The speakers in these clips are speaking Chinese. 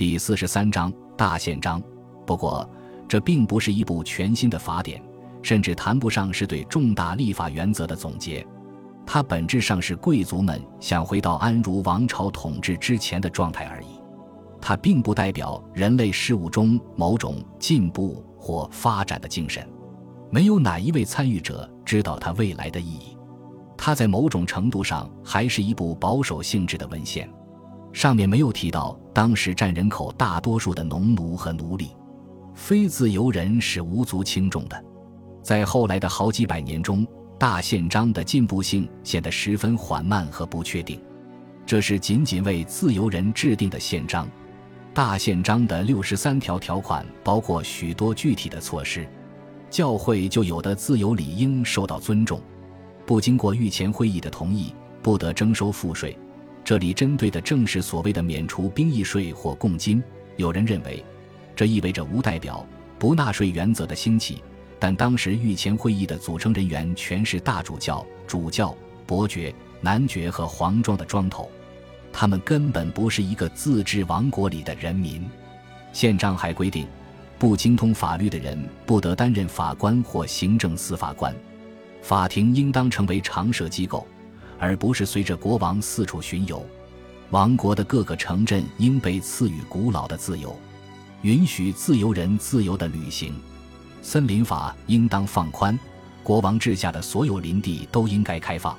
第四十三章大宪章。不过，这并不是一部全新的法典，甚至谈不上是对重大立法原则的总结。它本质上是贵族们想回到安茹王朝统治之前的状态而已。它并不代表人类事务中某种进步或发展的精神。没有哪一位参与者知道它未来的意义。它在某种程度上还是一部保守性质的文献。上面没有提到当时占人口大多数的农奴和奴隶。非自由人是无足轻重的。在后来的好几百年中，大宪章的进步性显得十分缓慢和不确定。这是仅仅为自由人制定的宪章。大宪章的六十三条条款包括许多具体的措施。教会就有的自由理应受到尊重，不经过御前会议的同意，不得征收赋税。这里针对的正是所谓的免除兵役税或贡金。有人认为，这意味着无代表、不纳税原则的兴起。但当时御前会议的组成人员全是大主教、主教、伯爵、男爵和皇庄的庄头，他们根本不是一个自治王国里的人民。宪章还规定。不精通法律的人不得担任法官或行政司法官，法庭应当成为常设机构，而不是随着国王四处巡游。王国的各个城镇应被赐予古老的自由，允许自由人自由的旅行。森林法应当放宽，国王治下的所有林地都应该开放。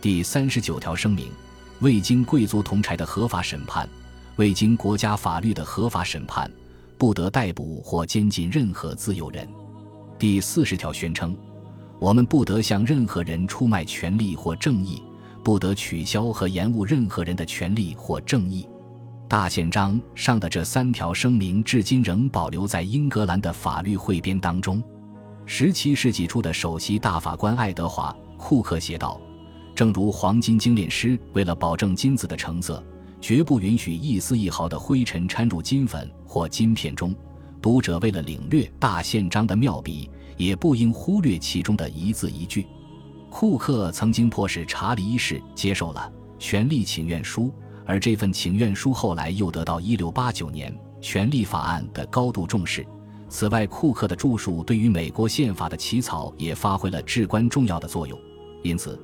第三十九条声明：未经贵族同柴的合法审判，未经国家法律的合法审判。不得逮捕或监禁任何自由人。第四十条宣称，我们不得向任何人出卖权利或正义，不得取消和延误任何人的权利或正义。大宪章上的这三条声明至今仍保留在英格兰的法律汇编当中。十七世纪初的首席大法官爱德华·库克写道：“正如黄金精炼师为了保证金子的成色。”绝不允许一丝一毫的灰尘掺入金粉或金片中。读者为了领略大宪章的妙笔，也不应忽略其中的一字一句。库克曾经迫使查理一世接受了权力请愿书，而这份请愿书后来又得到1689年权力法案的高度重视。此外，库克的著述对于美国宪法的起草也发挥了至关重要的作用。因此，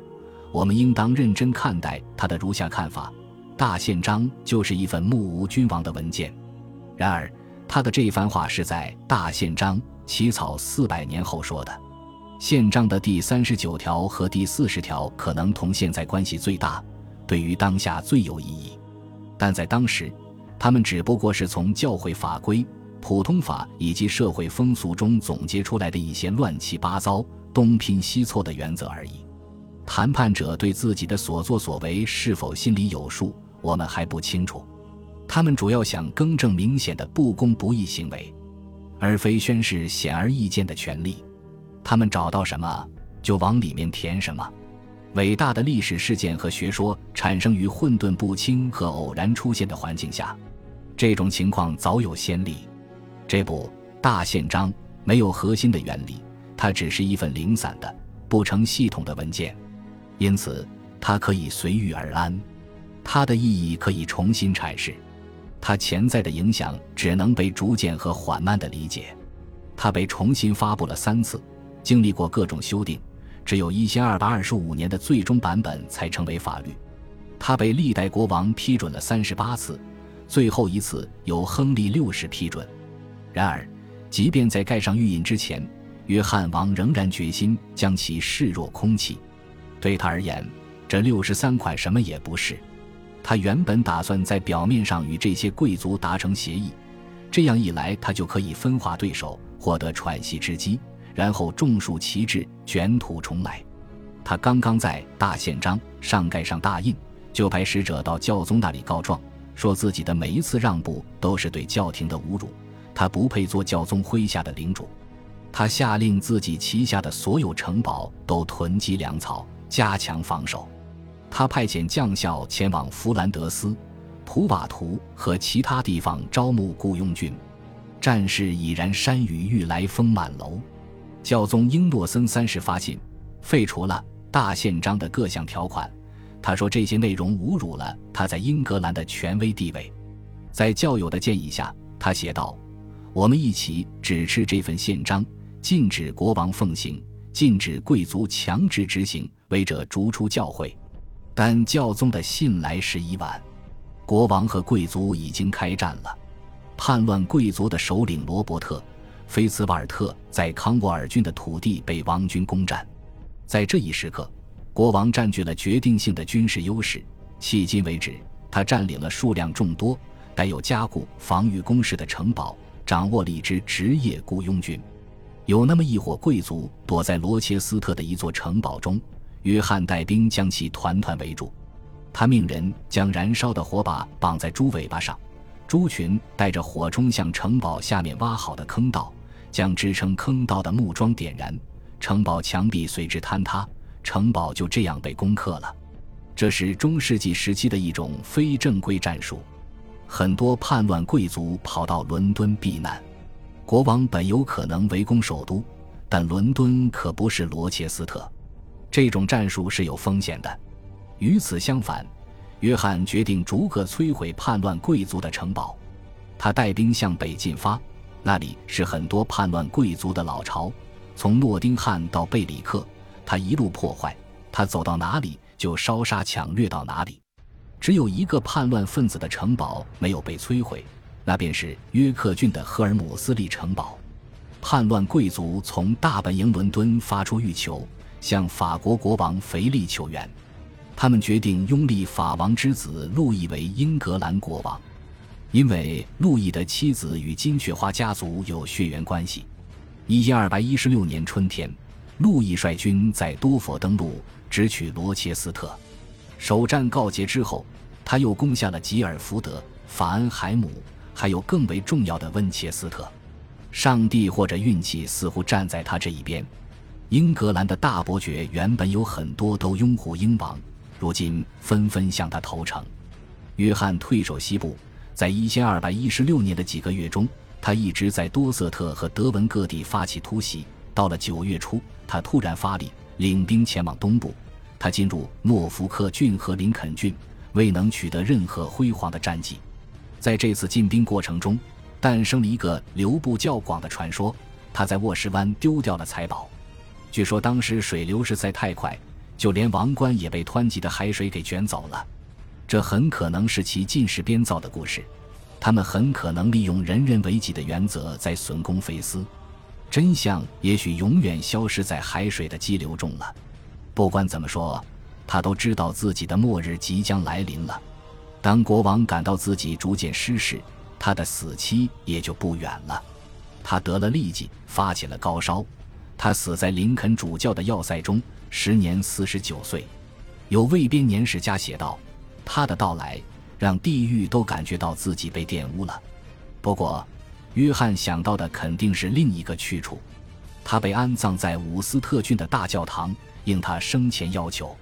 我们应当认真看待他的如下看法。大宪章就是一份目无君王的文件，然而他的这番话是在大宪章起草四百年后说的。宪章的第三十九条和第四十条可能同现在关系最大，对于当下最有意义，但在当时，他们只不过是从教会法规、普通法以及社会风俗中总结出来的一些乱七八糟、东拼西凑的原则而已。谈判者对自己的所作所为是否心里有数，我们还不清楚。他们主要想更正明显的不公不义行为，而非宣示显而易见的权利。他们找到什么就往里面填什么。伟大的历史事件和学说产生于混沌不清和偶然出现的环境下，这种情况早有先例。这部大宪章没有核心的原理，它只是一份零散的、不成系统的文件。因此，它可以随遇而安，它的意义可以重新阐释，它潜在的影响只能被逐渐和缓慢地理解。它被重新发布了三次，经历过各种修订，只有一千二百二十五年的最终版本才成为法律。它被历代国王批准了三十八次，最后一次由亨利六世批准。然而，即便在盖上玉印之前，约翰王仍然决心将其视若空气。对他而言，这六十三块什么也不是。他原本打算在表面上与这些贵族达成协议，这样一来，他就可以分化对手，获得喘息之机，然后种树旗帜，卷土重来。他刚刚在大宪章上盖上大印，就派使者到教宗那里告状，说自己的每一次让步都是对教廷的侮辱，他不配做教宗麾下的领主。他下令自己旗下的所有城堡都囤积粮草。加强防守，他派遣将校前往弗兰德斯、普瓦图和其他地方招募雇佣军。战事已然山雨欲来风满楼。教宗英诺森三世发信，废除了大宪章的各项条款。他说这些内容侮辱了他在英格兰的权威地位。在教友的建议下，他写道：“我们一起指示这份宪章，禁止国王奉行，禁止贵族强制执行，违者逐出教会。”但教宗的信来时已晚，国王和贵族已经开战了。叛乱贵族的首领罗伯特·菲茨瓦尔特在康沃尔郡的土地被王军攻占，在这一时刻，国王占据了决定性的军事优势。迄今为止，他占领了数量众多、带有加固防御工事的城堡，掌握了一支职业雇佣军。有那么一伙贵族躲在罗切斯特的一座城堡中，约翰带兵将其团团围住。他命人将燃烧的火把绑在猪尾巴上。猪群带着火冲向城堡下面挖好的坑道，将支撑坑道的木桩点燃，城堡墙壁随之坍塌，城堡就这样被攻克了。这是中世纪时期的一种非正规战术。很多叛乱贵族跑到伦敦避难，国王本有可能围攻首都，但伦敦可不是罗切斯特，这种战术是有风险的。与此相反。约翰决定逐个摧毁叛乱贵族的城堡，他带兵向北进发，那里是很多叛乱贵族的老巢。从诺丁汉到贝里克，他一路破坏，他走到哪里就烧杀抢掠到哪里。只有一个叛乱分子的城堡没有被摧毁，那便是约克郡的赫尔姆斯利城堡。叛乱贵族从大本营伦敦发出欲求，向法国国王腓力求援。他们决定拥立法王之子路易为英格兰国王，因为路易的妻子与金雀花家族有血缘关系。一千二百一十六年春天，路易率军在多佛登陆，直取罗切斯特。首战告捷之后，他又攻下了吉尔福德、法恩海姆，还有更为重要的温切斯特。上帝或者运气似乎站在他这一边。英格兰的大伯爵原本有很多都拥护英王。如今纷纷向他投诚。约翰退守西部，在一千二百一十六年的几个月中，他一直在多瑟特和德文各地发起突袭。到了九月初，他突然发力，领兵前往东部。他进入诺福克郡和林肯郡，未能取得任何辉煌的战绩。在这次进兵过程中，诞生了一个流布较广的传说：他在沃什湾丢掉了财宝。据说当时水流实在太快。就连王冠也被湍急的海水给卷走了，这很可能是其进士编造的故事。他们很可能利用人人为己的原则在损公肥私，真相也许永远消失在海水的激流中了。不管怎么说，他都知道自己的末日即将来临了。当国王感到自己逐渐失势，他的死期也就不远了。他得了痢疾，发起了高烧，他死在林肯主教的要塞中。时年四十九岁，有卫编年史家写道：“他的到来让地狱都感觉到自己被玷污了。”不过，约翰想到的肯定是另一个去处。他被安葬在伍斯特郡的大教堂，应他生前要求。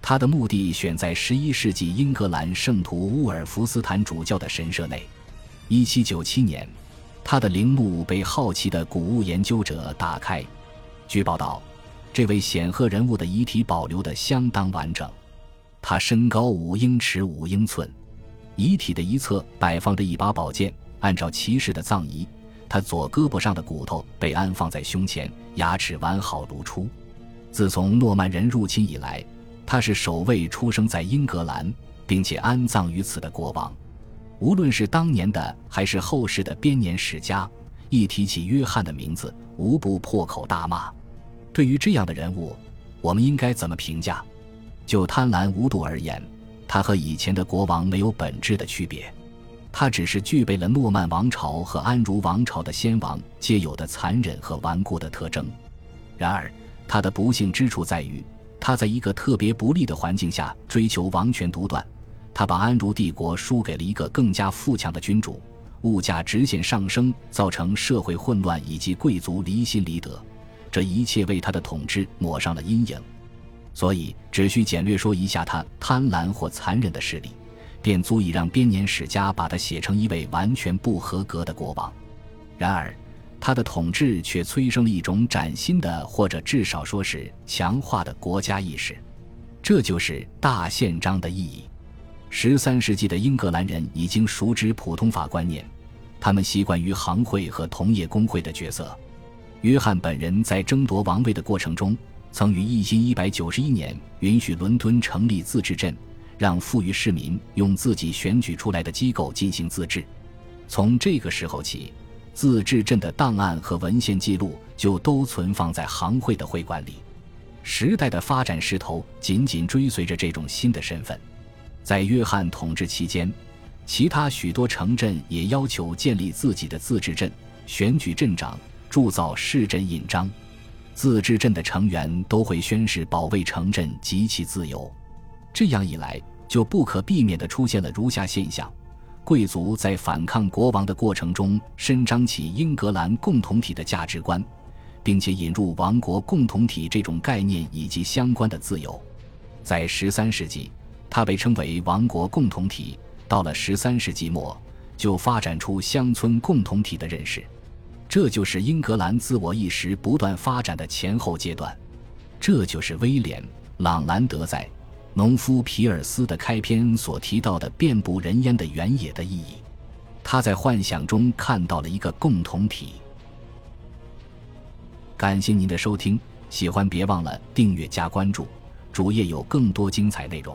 他的墓地选在十一世纪英格兰圣徒乌尔福斯坦主教的神社内。一七九七年，他的陵墓被好奇的古物研究者打开。据报道。这位显赫人物的遗体保留得相当完整，他身高五英尺五英寸，遗体的一侧摆放着一把宝剑。按照骑士的葬仪，他左胳膊上的骨头被安放在胸前，牙齿完好如初。自从诺曼人入侵以来，他是首位出生在英格兰并且安葬于此的国王。无论是当年的还是后世的编年史家，一提起约翰的名字，无不破口大骂。对于这样的人物，我们应该怎么评价？就贪婪无度而言，他和以前的国王没有本质的区别，他只是具备了诺曼王朝和安茹王朝的先王皆有的残忍和顽固的特征。然而，他的不幸之处在于，他在一个特别不利的环境下追求王权独断，他把安茹帝国输给了一个更加富强的君主，物价直线上升，造成社会混乱以及贵族离心离德。这一切为他的统治抹上了阴影，所以只需简略说一下他贪婪或残忍的事例，便足以让编年史家把他写成一位完全不合格的国王。然而，他的统治却催生了一种崭新的，或者至少说是强化的国家意识，这就是大宪章的意义。十三世纪的英格兰人已经熟知普通法观念，他们习惯于行会和同业工会的角色。约翰本人在争夺王位的过程中，曾于一千一百九十一年允许伦敦成立自治镇，让富裕市民用自己选举出来的机构进行自治。从这个时候起，自治镇的档案和文献记录就都存放在行会的会馆里。时代的发展势头紧紧追随着这种新的身份。在约翰统治期间，其他许多城镇也要求建立自己的自治镇，选举镇长。铸造市镇印章，自治镇的成员都会宣誓保卫城镇及其自由。这样一来，就不可避免地出现了如下现象：贵族在反抗国王的过程中，伸张起英格兰共同体的价值观，并且引入王国共同体这种概念以及相关的自由。在十三世纪，它被称为王国共同体；到了十三世纪末，就发展出乡村共同体的认识。这就是英格兰自我意识不断发展的前后阶段，这就是威廉·朗兰德在《农夫皮尔斯》的开篇所提到的遍布人烟的原野的意义。他在幻想中看到了一个共同体。感谢您的收听，喜欢别忘了订阅加关注，主页有更多精彩内容。